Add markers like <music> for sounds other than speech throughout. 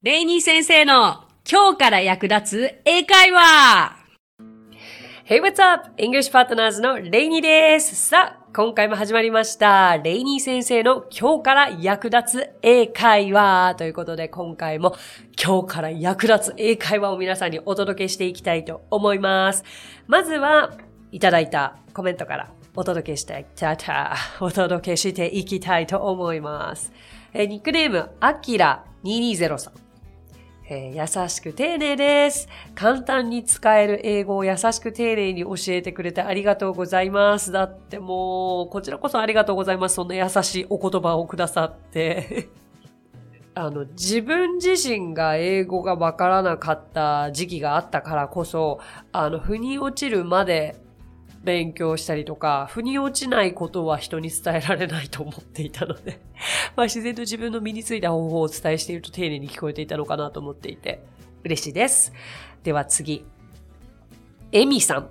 レイニー先生の今日から役立つ英会話 Hey, what's up? English Partners のレイニーです。さあ、今回も始まりました。レイニー先生の今日から役立つ英会話ということで、今回も今日から役立つ英会話を皆さんにお届けしていきたいと思います。まずは、いただいたコメントからお届けしていたた、お届けしていきたいと思います。えニックネーム、アキラ220さん。えー優しく丁寧です。簡単に使える英語を優しく丁寧に教えてくれてありがとうございます。だってもう、こちらこそありがとうございます。そんな優しいお言葉をくださって。<laughs> あの、自分自身が英語がわからなかった時期があったからこそ、あの、腑に落ちるまで勉強したりとか、腑に落ちないことは人に伝えられないと思っていたので、<laughs> まあ自然と自分の身についた方法をお伝えしていると丁寧に聞こえていたのかなと思っていて、嬉しいです。では次。エミさん。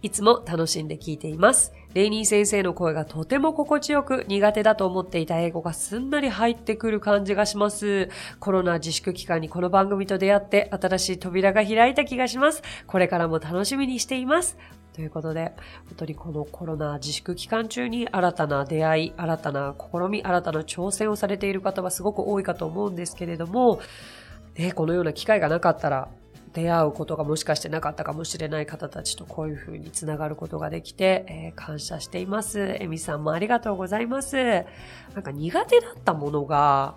いつも楽しんで聞いています。レイニー先生の声がとても心地よく苦手だと思っていた英語がすんなり入ってくる感じがします。コロナ自粛期間にこの番組と出会って新しい扉が開いた気がします。これからも楽しみにしています。ということで、本当にこのコロナ自粛期間中に新たな出会い、新たな試み、新たな挑戦をされている方はすごく多いかと思うんですけれども、ね、このような機会がなかったら、出会うことがもしかしてなかったかもしれない方たちとこういうふうにつながることができて、えー感謝しています。エミさんもありがとうございます。なんか苦手だったものが、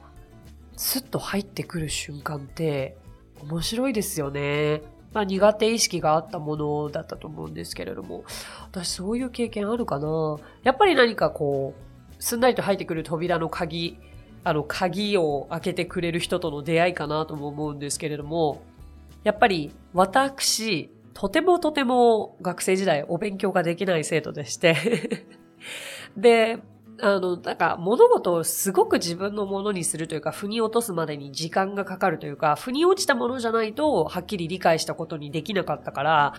スッと入ってくる瞬間って面白いですよね。まあ苦手意識があったものだったと思うんですけれども、私そういう経験あるかなやっぱり何かこう、すんなりと入ってくる扉の鍵、あの鍵を開けてくれる人との出会いかなとも思うんですけれども、やっぱり私、とてもとても学生時代お勉強ができない生徒でして、<laughs> で、あの、なんか物事をすごく自分のものにするというか、腑に落とすまでに時間がかかるというか、腑に落ちたものじゃないと、はっきり理解したことにできなかったから、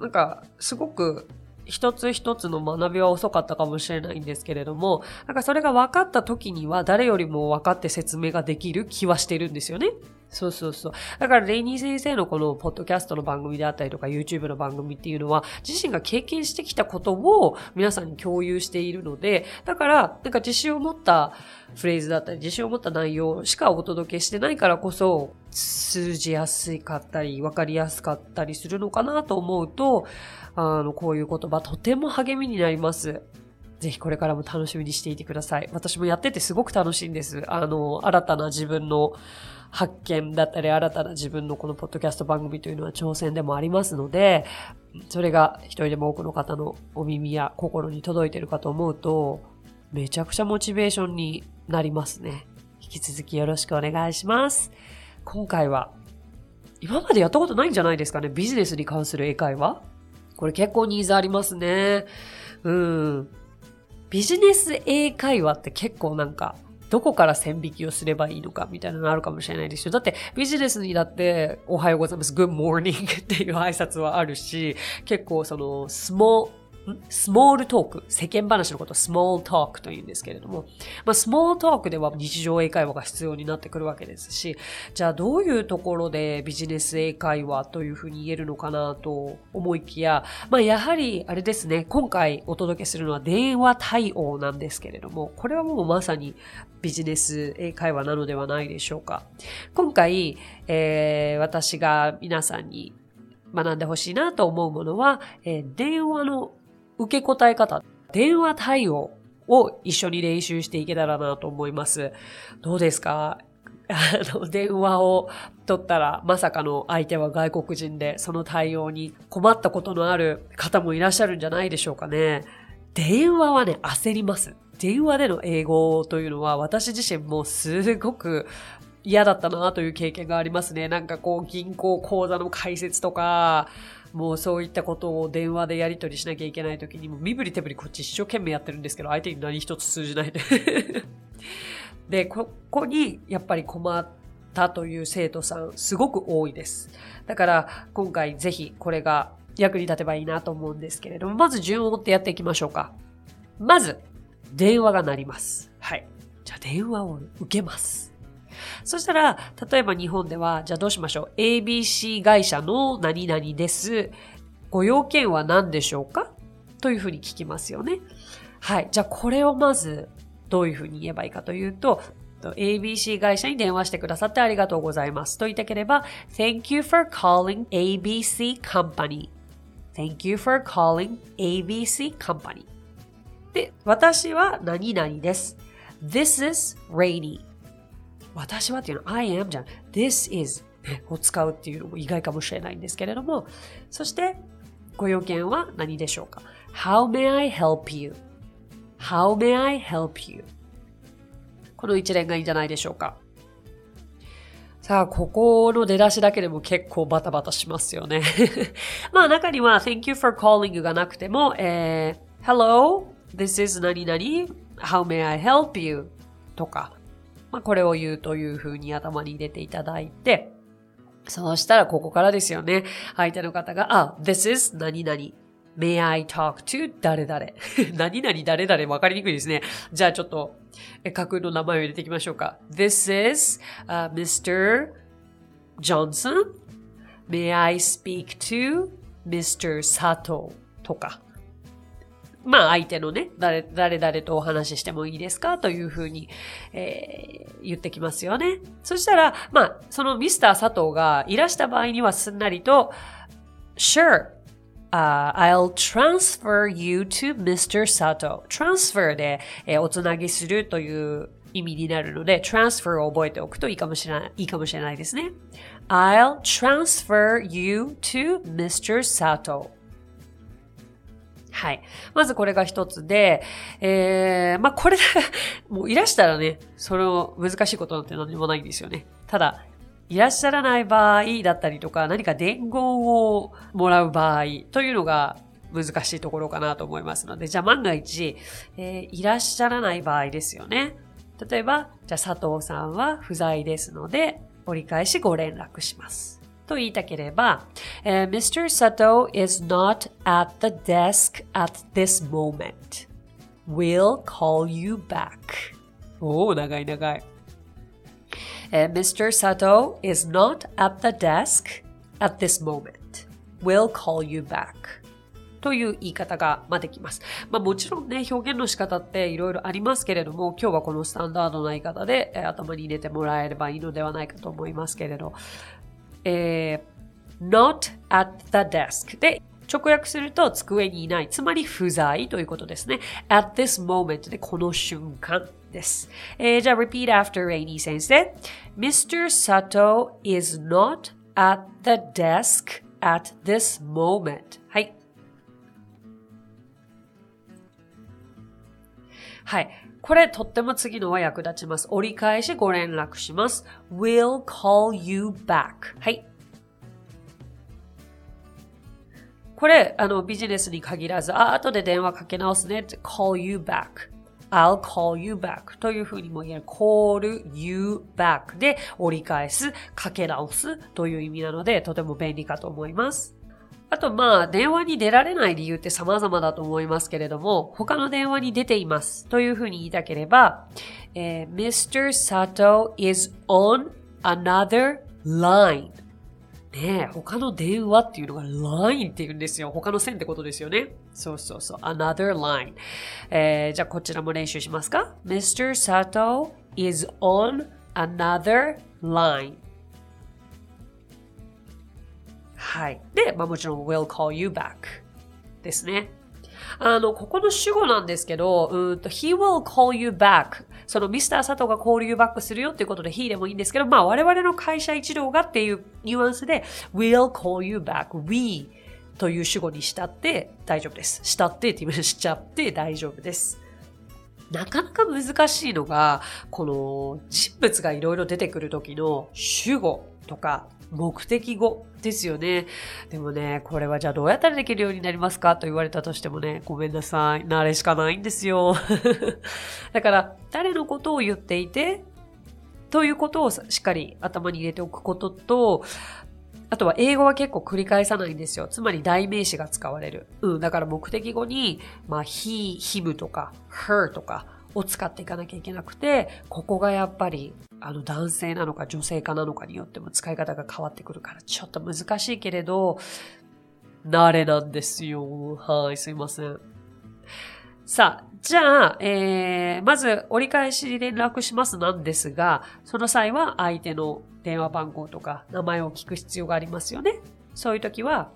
なんか、すごく一つ一つの学びは遅かったかもしれないんですけれども、なんかそれが分かった時には誰よりも分かって説明ができる気はしてるんですよね。そうそうそう。だから、レイニー先生のこのポッドキャストの番組であったりとか、YouTube の番組っていうのは、自身が経験してきたことを皆さんに共有しているので、だから、なんか自信を持ったフレーズだったり、自信を持った内容しかお届けしてないからこそ、通じやすかったり、わかりやすかったりするのかなと思うと、あの、こういう言葉とても励みになります。ぜひこれからも楽しみにしていてください。私もやっててすごく楽しいんです。あの、新たな自分の発見だったり、新たな自分のこのポッドキャスト番組というのは挑戦でもありますので、それが一人でも多くの方のお耳や心に届いてるかと思うと、めちゃくちゃモチベーションになりますね。引き続きよろしくお願いします。今回は、今までやったことないんじゃないですかね。ビジネスに関する英会話これ結構ニーズありますね。うん。ビジネス英会話って結構なんか、どこから線引きをすればいいのかみたいなのあるかもしれないですよ。だってビジネスにだっておはようございます、good morning っていう挨拶はあるし、結構そのスモんスモールトーク、世間話のことをスモールトークと言うんですけれども、まあスモールトークでは日常英会話が必要になってくるわけですし、じゃあどういうところでビジネス英会話というふうに言えるのかなと思いきや、まあやはりあれですね、今回お届けするのは電話対応なんですけれども、これはもうまさにビジネス英会話なのではないでしょうか。今回、えー私が皆さんに学んでほしいなと思うものは、えー電話の受け答え方、電話対応を一緒に練習していけたらなと思います。どうですか？<laughs> あの、電話を取ったら、まさかの相手は外国人で、その対応に困ったことのある方もいらっしゃるんじゃないでしょうかね。電話はね、焦ります。電話での英語というのは、私自身もすごく嫌だったなという経験がありますね。なんかこう、銀行口座の開設とか、もうそういったことを電話でやり取りしなきゃいけない時にも身振り手振りこっち一生懸命やってるんですけど、相手に何一つ通じない <laughs> で。で、ここにやっぱり困ったという生徒さん、すごく多いです。だから、今回ぜひこれが役に立てばいいなと思うんですけれども、まず順を追ってやっていきましょうか。まず、電話が鳴ります。はい。じゃあ電話を受けます。そしたら、例えば日本では、じゃあどうしましょう？ABC 会社の何々です。ご用件は何でしょうか？というふうに聞きますよね。はい。じゃあこれをまずどういうふうに言えばいいかというと、ABC 会社に電話してくださってありがとうございます。と言いたければ、Thank you for calling ABC Company.Thank you for calling ABC Company. で、私は何々です。This is rainy. 私はっていうのは I am じゃん。This is を使うっていうのも意外かもしれないんですけれども、そしてご用件は何でしょうか ?How may I help you?How may I help you? この一連がいいんじゃないでしょうか。さあ、ここの出だしだけでも結構バタバタしますよね。<laughs> まあ中には Thank you for calling がなくても、えー、Hello, this is 何々 How may I help you? とか、まあこれを言うという風に頭に入れていただいて、そうしたらここからですよね。相手の方が、あ、this is 何々。May I talk to 誰々 <laughs> 何々誰々わかりにくいですね。じゃあちょっと、架空の名前を入れていきましょうか。This is、uh, Mr. Johnson. May I speak to Mr. Sato とか。まあ相手のね、誰、誰々とお話ししてもいいですか？というふうに、えー、言ってきますよね。そしたら、まあ、そのミスター佐藤がいらした場合にはすんなりと、Sure, Uh, I'll transfer you to Mr. Sato. transfer で、えー、おつなぎするという意味になるので、transfer を覚えておくといいかもしれない、いいかもしれないですね。I'll transfer you to Mr. Sato. はい。まずこれが一つで、えー、まあ、これ、<laughs> もういらしたらね、その難しいことなんて何もないんですよね。ただ、いらっしゃらない場合だったりとか、何か伝言をもらう場合というのが難しいところかなと思いますので、じゃあ万が一、えー、いらっしゃらない場合ですよね。例えば、じゃあ佐藤さんは不在ですので、折り返しご連絡します。と言いたければ、uh, Mr. Sato is not at the desk at this moment. We'll call you back. おお、長い長い。Uh, Mr. Sato is not at the desk at this moment. We'll call you back. という言い方が、まできます。まあもちろんね、表現の仕方っていろいろありますけれども、今日はこのスタンダードな言い方で、えー、頭に入れてもらえればいいのではないかと思いますけれど、えー、not at the desk で直訳すると机にいない。つまり不在ということですね。at this moment でこの瞬間です。えー、じゃあ repeat after Rainy 先生。Mr. Sato is not at the desk at this moment. はい。はい。これとっても次のは役立ちます。折り返しご連絡します。will call you back. はい。これ、あの、ビジネスに限らず、あ、後で電話かけ直すねって call you back. I'll call you back というふうにも言える call you back で折り返す、かけ直すという意味なので、とても便利かと思います。あと、まあ、電話に出られない理由って様々だと思いますけれども、他の電話に出ていますというふうに言いたければ、えー、Mr. Sato is on another line. ねえ、他の電話っていうのが line って言うんですよ。他の線ってことですよね。そうそうそう。another line。えー、じゃあこちらも練習しますか ?Mr. Sato is on another line. はい。で、まあもちろん will call you back ですね。あの、ここの主語なんですけど、うんと、he will call you back そのミスター佐藤が call you back するよっていうことで he でもいいんですけど、まあ我々の会社一同がっていうニュアンスで will call you back, we という主語にしたって大丈夫です。したってって言いまししちゃって大丈夫です。なかなか難しいのが、この人物がいろいろ出てくる時の主語とか目的語ですよね。でもね、これはじゃあどうやったらできるようになりますか？と言われたとしてもね、ごめんなさい。慣れしかないんですよ。<laughs> だから、誰のことを言っていて、ということをしっかり頭に入れておくことと、あとは英語は結構繰り返さないんですよ。つまり代名詞が使われる。うん。だから目的語に、まあ、he, him とか her とかを使っていかなきゃいけなくて、ここがやっぱりあの男性なのか女性かなのかによっても使い方が変わってくるからちょっと難しいけれど、慣れなんですよ。はい、すいません。さあ、じゃあ、えー、まず折り返し連絡しますなんですが、その際は相手の電話番号とか名前を聞く必要がありますよね。そういう時は、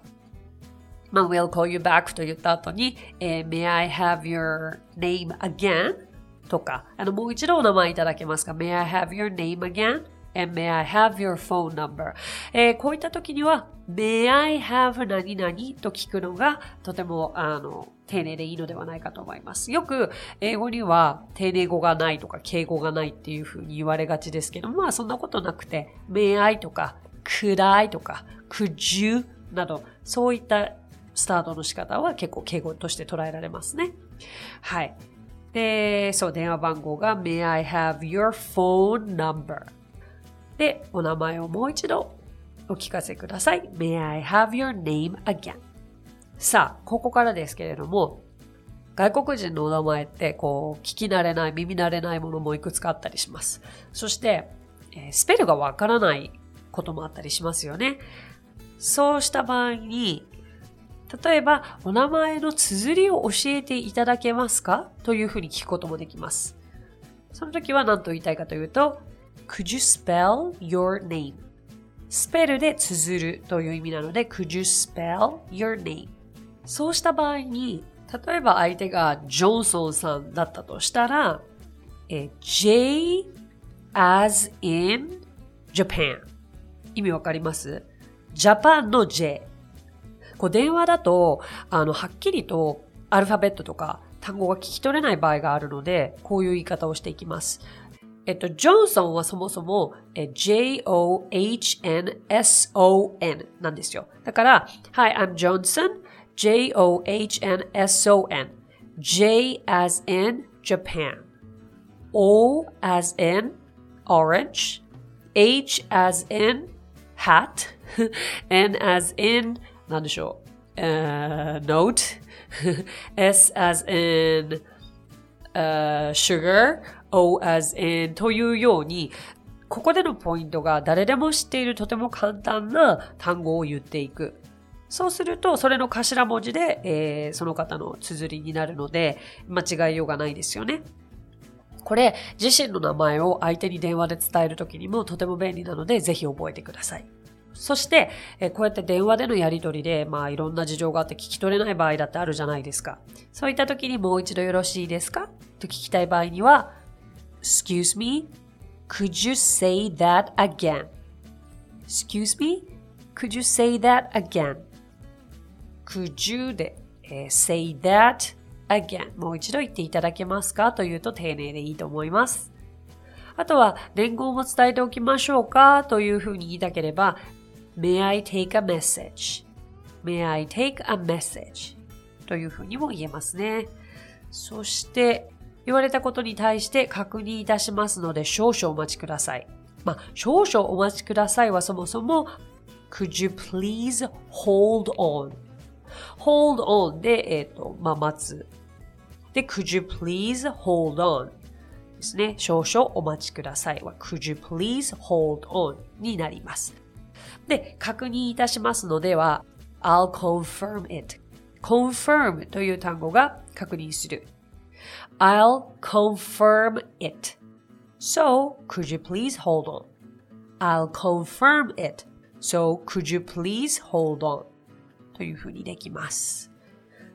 まあ、we'll call you back と言った後に、えー、may I have your name again? とか、あの、もう一度お名前いただけますか ?may I have your name again? And may I have your phone number? えー、こういった時には、may I have 何々と聞くのがとても、あの、丁寧でいいのではないかと思います。よく英語には丁寧語がないとか敬語がないっていうふうに言われがちですけど、まあそんなことなくて、may I とか could I とか could you など、そういったスタートの仕方は結構敬語として捉えられますね。はい。で、そう、電話番号が May I have your phone number? で、お名前をもう一度お聞かせください。May I have your name again? さあ、ここからですけれども、外国人のお名前ってこう聞き慣れない、耳慣れないものもいくつかあったりします。そして、え、スペルがわからないこともあったりしますよね。そうした場合に、例えば、お名前の綴りを教えていただけますか？というふうに聞くこともできます。その時は何と言いたいかというと、Could you spell your name? スペルで綴るという意味なので、Could you spell your name? そうした場合に、例えば相手がジョンソンさんだったとしたら、え J as in Japan 意味わかります？ジャパンの J。こう電話だと、あの、はっきりとアルファベットとか単語が聞き取れない場合があるので、こういう言い方をしていきます。えっと、ジョンソンはそもそも、J-O-H-N-S-O-N なんですよ。だから、Hi, I'm Johnson. J-O-H-N-S-O-N. J as in Japan. O as in orange. H as in hat. <laughs> N as in なんでしょう。Uh, note. <laughs> S as in、 uh, sugar. O as in というように、ここでのポイントが誰でも知っているとても簡単な単語を言っていく。そうすると、それの頭文字で、えー、その方の綴りになるので、間違いようがないですよね。これ、自身の名前を相手に電話で伝えるときにもとても便利なので、ぜひ覚えてください。そして、えこうやって電話でのやりとりで、まあいろんな事情があって聞き取れない場合だってあるじゃないですか。そういった時にもう一度よろしいですか？と聞きたい場合には、Excuse me, could you say that again? Excuse me, could you say that again? Could you で、え、say that again? もう一度言っていただけますか？というと丁寧でいいと思います。あとは、伝言も伝えておきましょうか？というふうに言いたければ、May I take a message?May I take a message? というふうにも言えますね。そして、言われたことに対して確認いたしますので少々お待ちください。まあ、少々お待ちくださいはそもそも Could you please hold on? hold on で、えっ、ー、と、まあ、待つ。で、could you please hold on? ですね。少々お待ちくださいは could you please hold on になります。で、確認いたしますのでは I'll confirm it. confirm という単語が確認する。I'll confirm it. So, could you please hold on? I'll confirm it. So, could you please hold on? というふうにできます。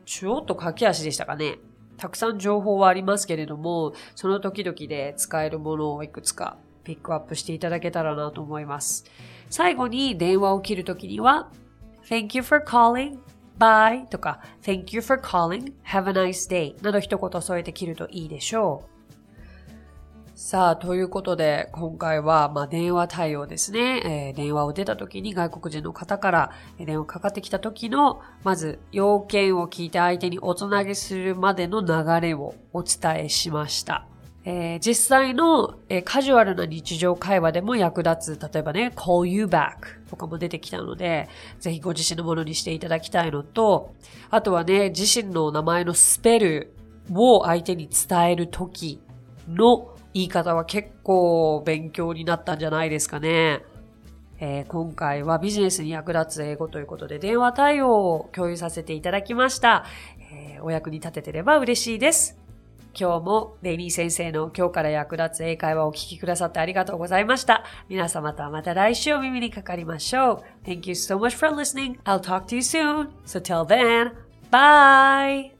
ちょっと駆け足でしたかね。たくさん情報はありますけれども、その時々で使えるものをいくつかピックアップしていただけたらなと思います。最後に電話を切るときには、Thank you for calling, bye とか Thank you for calling, have a nice day など一言添えて切るといいでしょう。さあ、ということで、今回は、まあ、電話対応ですね。えー、電話を出た時に外国人の方から電話かかってきた時の、まず、要件を聞いて相手におつなげするまでの流れをお伝えしました。えー、実際の、えー、カジュアルな日常会話でも役立つ、例えばね、call you back とかも出てきたので、ぜひご自身のものにしていただきたいのと、あとはね、自身の名前のスペルを相手に伝える時の言い方は結構勉強になったんじゃないですかね。えー、今回はビジネスに役立つ英語ということで電話対応を共有させていただきました。え、お役に立ててれば嬉しいです。今日もレイニー先生の今日から役立つ英会話をお聞きくださってありがとうございました。皆様とはまた来週お耳にかかりましょう。Thank you so much for listening. I'll talk to you soon. So till then, bye!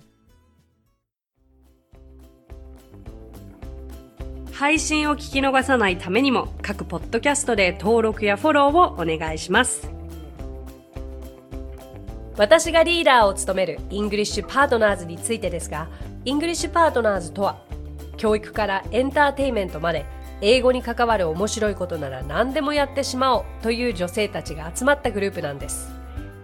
配信を聞き逃さないためにも各ポッドキャストで登録やフォローをお願いします。私がリーダーを務めるイングリッシュパートナーズについてですが、イングリッシュパートナーズとは、教育からエンターテイメントまで、英語に関わる面白いことなら何でもやってしまおうという女性たちが集まったグループなんです。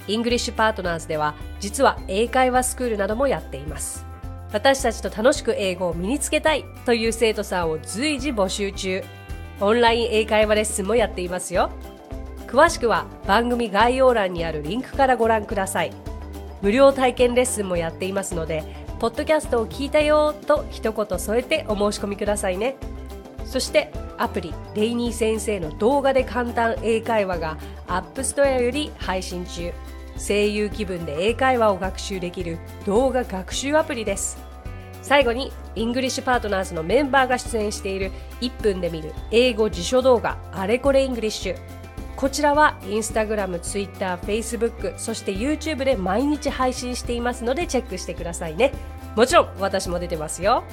イングリッシュパートナーズでは、実は英会話スクールなどもやっています。私たちと楽しく英語を身につけたいという生徒さんを随時募集中。オンライン英会話レッスンもやっていますよ。詳しくは番組概要欄にあるリンクからご覧ください。無料体験レッスンもやっていますので、ポッドキャストを聞いたよと一言添えてお申し込みくださいね。そしてアプリレイニー先生の動画で簡単英会話が App Store より配信中。声優気分で英会話を学習できる動画学習アプリです。最後にイングリッシュパートナーズのメンバーが出演している1分で見る英語辞書動画あれこれイングリッシュこちらはインスタグラム、ツイッター、フェイスブック、そして YouTube で毎日配信していますのでチェックしてくださいね。もちろん私も出てますよ。